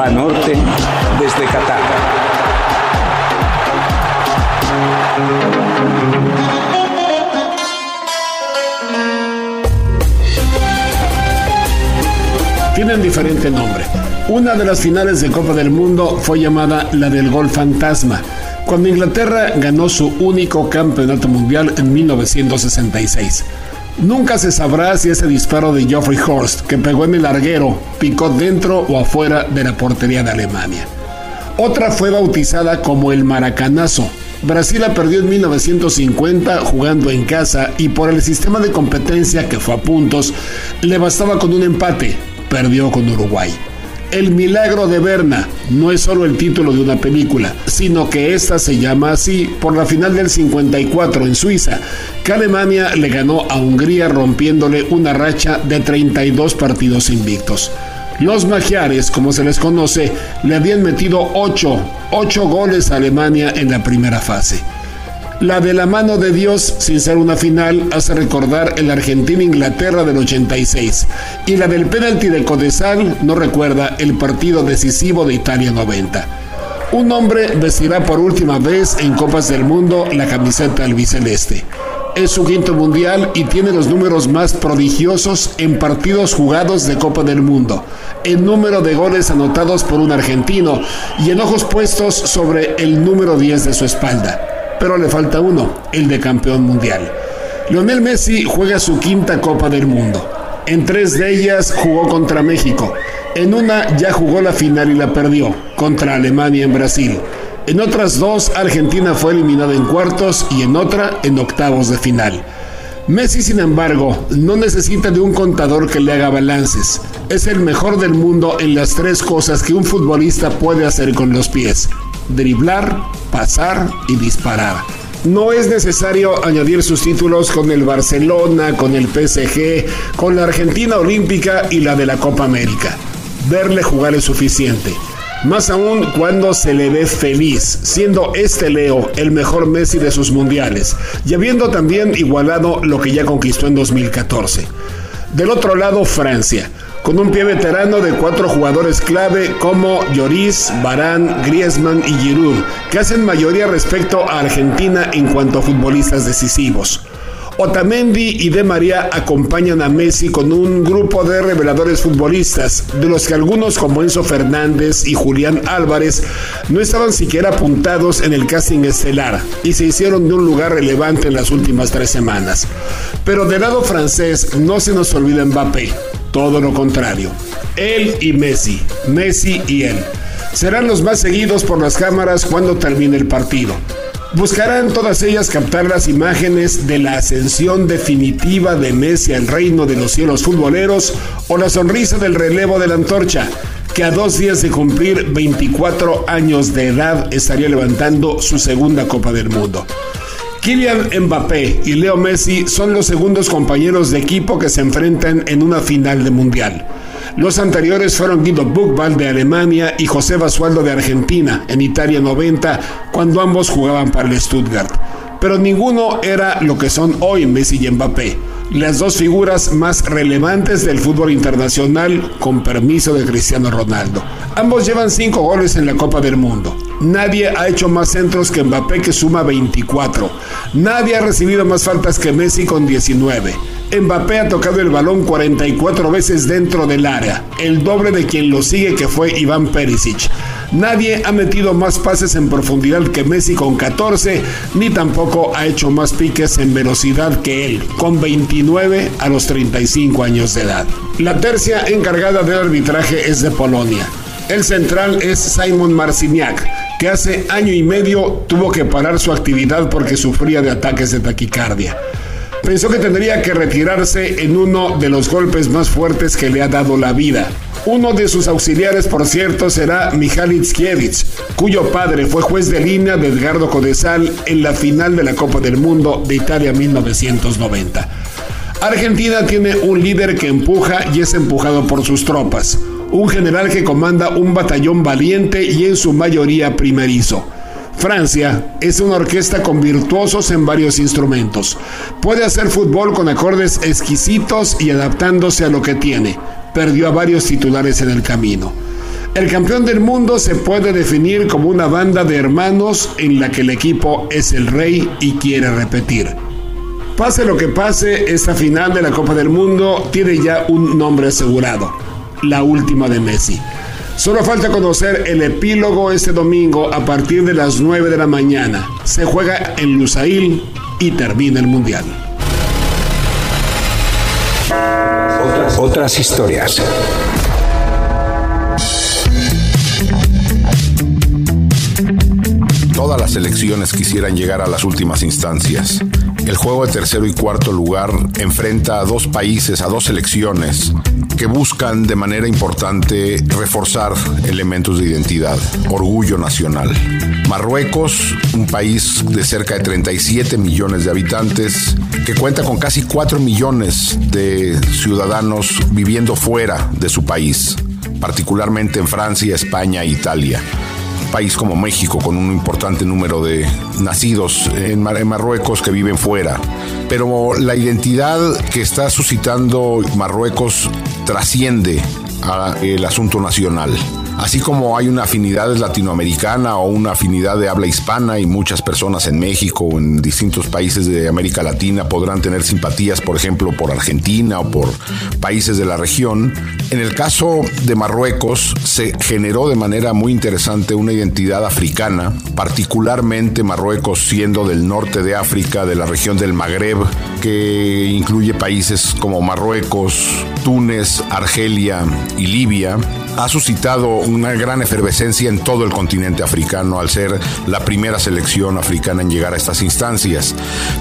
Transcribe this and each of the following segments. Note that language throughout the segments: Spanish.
Banorte desde Qatar. Tienen diferente nombre. Una de las finales de Copa del Mundo fue llamada la del Gol Fantasma, cuando Inglaterra ganó su único campeonato mundial en 1966. Nunca se sabrá si ese disparo de Geoffrey Horst, que pegó en el larguero, picó dentro o afuera de la portería de Alemania. Otra fue bautizada como el Maracanazo. Brasil la perdió en 1950 jugando en casa y por el sistema de competencia que fue a puntos, le bastaba con un empate, perdió con Uruguay. El milagro de Berna no es solo el título de una película, sino que esta se llama así por la final del 54 en Suiza, que Alemania le ganó a Hungría rompiéndole una racha de 32 partidos invictos. Los magiares, como se les conoce, le habían metido 8, 8 goles a Alemania en la primera fase. La de la mano de Dios, sin ser una final, hace recordar el Argentina-Inglaterra del 86. Y la del penalti de Codesal no recuerda el partido decisivo de Italia 90. Un hombre vestirá por última vez en Copas del Mundo la camiseta albiceleste. Es su quinto mundial y tiene los números más prodigiosos en partidos jugados de Copa del Mundo, en número de goles anotados por un argentino y en ojos puestos sobre el número 10 de su espalda pero le falta uno, el de campeón mundial. Lionel Messi juega su quinta Copa del Mundo. En tres de ellas jugó contra México. En una ya jugó la final y la perdió, contra Alemania en Brasil. En otras dos, Argentina fue eliminada en cuartos y en otra en octavos de final. Messi, sin embargo, no necesita de un contador que le haga balances. Es el mejor del mundo en las tres cosas que un futbolista puede hacer con los pies driblar, pasar y disparar. No es necesario añadir sus títulos con el Barcelona, con el PSG, con la Argentina Olímpica y la de la Copa América. Verle jugar es suficiente. Más aún cuando se le ve feliz, siendo este Leo el mejor Messi de sus mundiales y habiendo también igualado lo que ya conquistó en 2014. Del otro lado, Francia con un pie veterano de cuatro jugadores clave como Lloris, Barán, Griezmann y Giroud, que hacen mayoría respecto a Argentina en cuanto a futbolistas decisivos. Otamendi y De María acompañan a Messi con un grupo de reveladores futbolistas, de los que algunos como Enzo Fernández y Julián Álvarez no estaban siquiera apuntados en el casting estelar y se hicieron de un lugar relevante en las últimas tres semanas. Pero del lado francés no se nos olvida Mbappé, todo lo contrario. Él y Messi, Messi y él. Serán los más seguidos por las cámaras cuando termine el partido. Buscarán todas ellas captar las imágenes de la ascensión definitiva de Messi al reino de los cielos futboleros o la sonrisa del relevo de la antorcha, que a dos días de cumplir 24 años de edad estaría levantando su segunda Copa del Mundo. Kylian Mbappé y Leo Messi son los segundos compañeros de equipo que se enfrentan en una final de mundial. Los anteriores fueron Guido Buchwald de Alemania y José Basualdo de Argentina en Italia 90, cuando ambos jugaban para el Stuttgart. Pero ninguno era lo que son hoy Messi y Mbappé, las dos figuras más relevantes del fútbol internacional con permiso de Cristiano Ronaldo. Ambos llevan cinco goles en la Copa del Mundo. Nadie ha hecho más centros que Mbappé que suma 24. Nadie ha recibido más faltas que Messi con 19. Mbappé ha tocado el balón 44 veces dentro del área, el doble de quien lo sigue que fue Iván Perisic. Nadie ha metido más pases en profundidad que Messi con 14, ni tampoco ha hecho más piques en velocidad que él, con 29 a los 35 años de edad. La tercia encargada del arbitraje es de Polonia. El central es Simon Marciniak, que hace año y medio tuvo que parar su actividad porque sufría de ataques de taquicardia. Pensó que tendría que retirarse en uno de los golpes más fuertes que le ha dado la vida. Uno de sus auxiliares, por cierto, será Mihaly cuyo padre fue juez de línea de Edgardo Codesal en la final de la Copa del Mundo de Italia 1990. Argentina tiene un líder que empuja y es empujado por sus tropas un general que comanda un batallón valiente y en su mayoría primerizo. Francia es una orquesta con virtuosos en varios instrumentos. Puede hacer fútbol con acordes exquisitos y adaptándose a lo que tiene. Perdió a varios titulares en el camino. El campeón del mundo se puede definir como una banda de hermanos en la que el equipo es el rey y quiere repetir. Pase lo que pase, esta final de la Copa del Mundo tiene ya un nombre asegurado, la última de Messi. Solo falta conocer el epílogo este domingo a partir de las 9 de la mañana. Se juega en Lusail y termina el Mundial. Otras, otras historias. Todas las selecciones quisieran llegar a las últimas instancias. El juego de tercero y cuarto lugar enfrenta a dos países, a dos selecciones, que buscan de manera importante reforzar elementos de identidad, orgullo nacional. Marruecos, un país de cerca de 37 millones de habitantes, que cuenta con casi 4 millones de ciudadanos viviendo fuera de su país, particularmente en Francia, España e Italia país como México, con un importante número de nacidos en, Marruecos que viven fuera. Pero la identidad que está suscitando Marruecos trasciende al asunto nacional. Así como hay una afinidad latinoamericana o una afinidad de habla hispana y muchas personas en México o en distintos países de América Latina podrán tener simpatías, por ejemplo, por Argentina o por países de la región, en el caso de Marruecos se generó de manera muy interesante una identidad africana, particularmente Marruecos siendo del norte de África, de la región del Magreb, que incluye países como Marruecos, Túnez, Argelia y Libia, ha suscitado una gran efervescencia en todo el continente africano al ser la primera selección africana en llegar a estas instancias,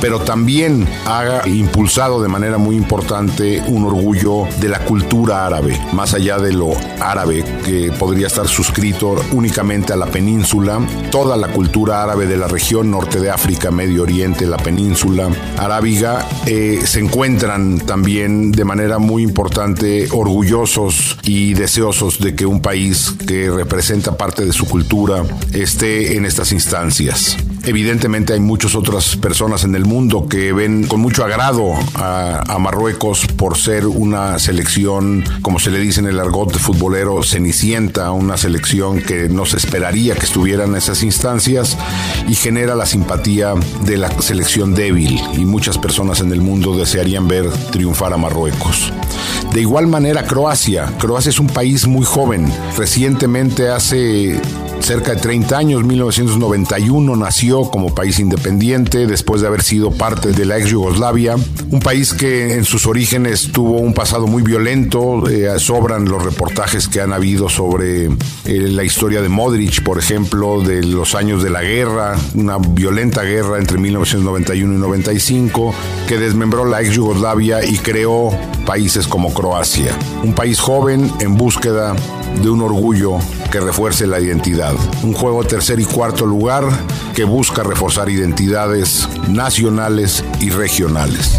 pero también ha impulsado de manera muy importante un orgullo de la cultura árabe, más allá de lo árabe que podría estar suscrito únicamente a la península, toda la cultura árabe de la región norte de África, Medio Oriente, la península arábiga, eh, se encuentran también de manera muy importante orgullosos y deseosos de que un país que representa parte de su cultura esté en estas instancias. Evidentemente hay muchas otras personas en el mundo que ven con mucho agrado a, Marruecos por ser una selección, como se le dice en el argot futbolero, cenicienta, una selección que no se esperaría que estuviera en esas instancias y genera la simpatía de la selección débil y muchas personas en el mundo desearían ver triunfar a Marruecos. De igual manera Croacia. Croacia es un país muy joven. Recientemente hace cerca de 30 años, 1991, nació como país independiente después de haber sido parte de la ex Yugoslavia, un país que en sus orígenes tuvo un pasado muy violento, eh, sobran los reportajes que han habido sobre eh, la historia de Modric, por ejemplo, de los años de la guerra, una violenta guerra entre 1991 y 95, que desmembró la ex Yugoslavia y creó países como Croacia, un país joven en búsqueda de un orgullo que refuerce la identidad. Un juego tercer y cuarto lugar que busca reforzar identidades nacionales y regionales.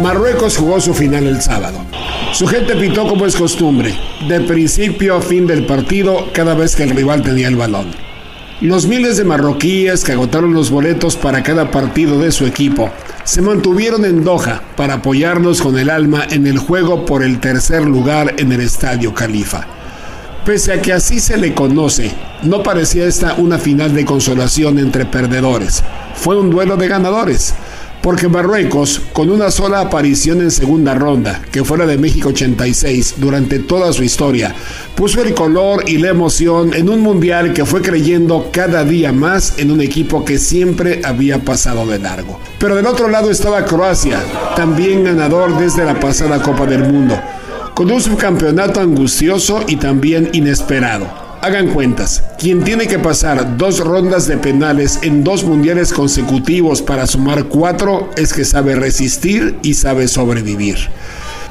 Marruecos jugó su final el sábado. Su gente pitó como es costumbre, de principio a fin del partido cada vez que el rival tenía el balón. Los miles de marroquíes que agotaron los boletos para cada partido de su equipo se mantuvieron en Doha para apoyarnos con el alma en el juego por el tercer lugar en el Estadio Califa. Pese a que así se le conoce, no parecía esta una final de consolación entre perdedores, fue un duelo de ganadores porque Marruecos, con una sola aparición en segunda ronda, que fue la de México 86, durante toda su historia, puso el color y la emoción en un mundial que fue creyendo cada día más en un equipo que siempre había pasado de largo. Pero del otro lado estaba Croacia, también ganador desde la pasada Copa del Mundo, con un subcampeonato angustioso y también inesperado Hagan cuentas, quien tiene que pasar dos rondas de penales en dos mundiales consecutivos para sumar cuatro es que sabe resistir y sabe sobrevivir.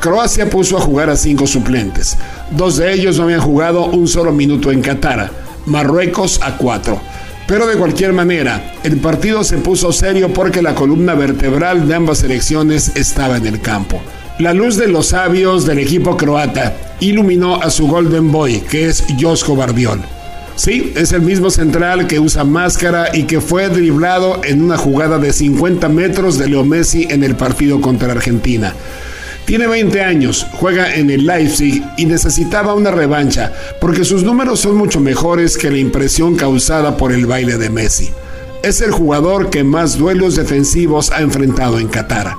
Croacia puso a jugar a cinco suplentes. Dos de ellos no habían jugado un solo minuto en Qatar. Marruecos a cuatro. Pero de cualquier manera, el partido se puso serio porque la columna vertebral de ambas selecciones estaba en el campo. La luz de los sabios del equipo croata iluminó a su Golden Boy, que es Josko Bardiol. Sí, es el mismo central que usa máscara y que fue driblado en una jugada de 50 metros de Leo Messi en el partido contra Argentina. Tiene 20 años, juega en el Leipzig y necesitaba una revancha porque sus números son mucho mejores que la impresión causada por el baile de Messi. Es el jugador que más duelos defensivos ha enfrentado en Qatar.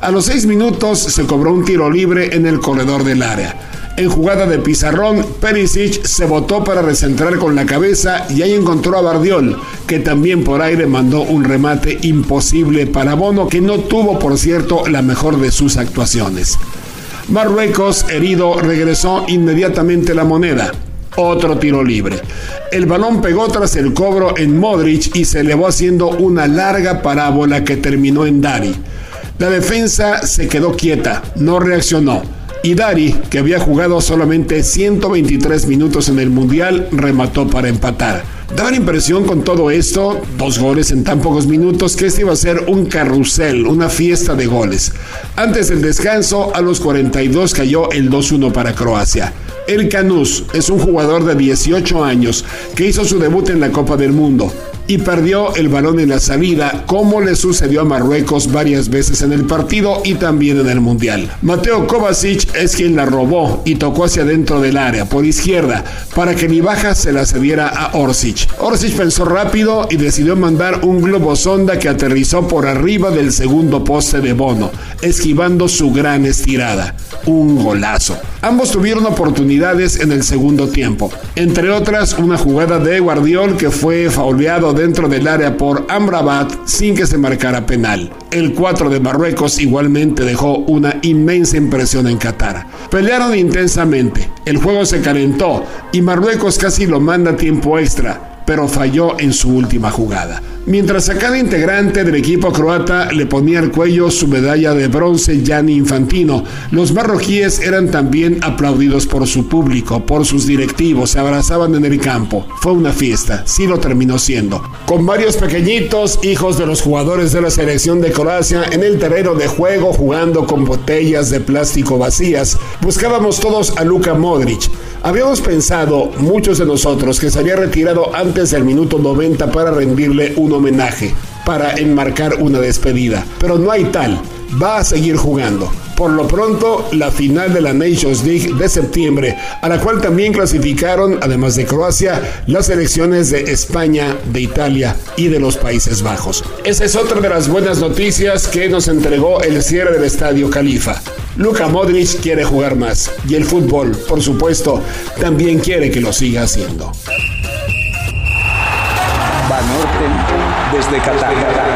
A los 6 minutos se cobró un tiro libre en el corredor del área. En jugada de pizarrón, Perisic se botó para recentrar con la cabeza y ahí encontró a Bardiol, que también por aire mandó un remate imposible para Bono, que no tuvo, por cierto, la mejor de sus actuaciones. Marruecos, herido, regresó inmediatamente la moneda. Otro tiro libre. El balón pegó tras el cobro en Modric y se elevó haciendo una larga parábola que terminó en Dari. La defensa se quedó quieta, no reaccionó y Dari, que había jugado solamente 123 minutos en el Mundial, remató para empatar. Daba la impresión con todo esto, dos goles en tan pocos minutos, que este iba a ser un carrusel, una fiesta de goles. Antes del descanso, a los 42 cayó el 2-1 para Croacia. El Canús es un jugador de 18 años que hizo su debut en la Copa del Mundo y perdió el balón en la salida, como le sucedió a Marruecos varias veces en el partido y también en el Mundial. Mateo Kovacic es quien la robó y tocó hacia dentro del área, por izquierda, para que ni baja se la cediera a Orsic. Orsic pensó rápido y decidió mandar un globo sonda que aterrizó por arriba del segundo poste de Bono, esquivando su gran estirada. Un golazo. Ambos tuvieron oportunidades en el segundo tiempo, entre otras una jugada de Guardiol que fue fauleado dentro del área por Amrabat sin que se marcara penal. El 4 de Marruecos igualmente dejó una inmensa impresión en Qatar. Pelearon intensamente, el juego se calentó y Marruecos casi lo manda tiempo extra pero falló en su última jugada. Mientras a cada integrante del equipo croata le ponía al cuello su medalla de bronce Gianni Infantino, los marroquíes eran también aplaudidos por su público, por sus directivos, se abrazaban en el campo. Fue una fiesta, sí lo terminó siendo. Con varios pequeñitos, hijos de los jugadores de la selección de Croacia, en el terreno de juego jugando con botellas de plástico vacías, buscábamos todos a Luka Modric. Habíamos pensado, muchos de nosotros, que se había retirado antes del minuto 90 para rendirle un homenaje, para enmarcar una despedida. Pero no hay tal, va a seguir jugando. Por lo pronto, la final de la Nations League de septiembre, a la cual también clasificaron, además de Croacia, las selecciones de España, de Italia y de los Países Bajos. Esa es otra de las buenas noticias que nos entregó el cierre del Estadio Califa. Luka Modric quiere jugar más y el fútbol, por supuesto, también quiere que lo siga haciendo. Desde Qatar.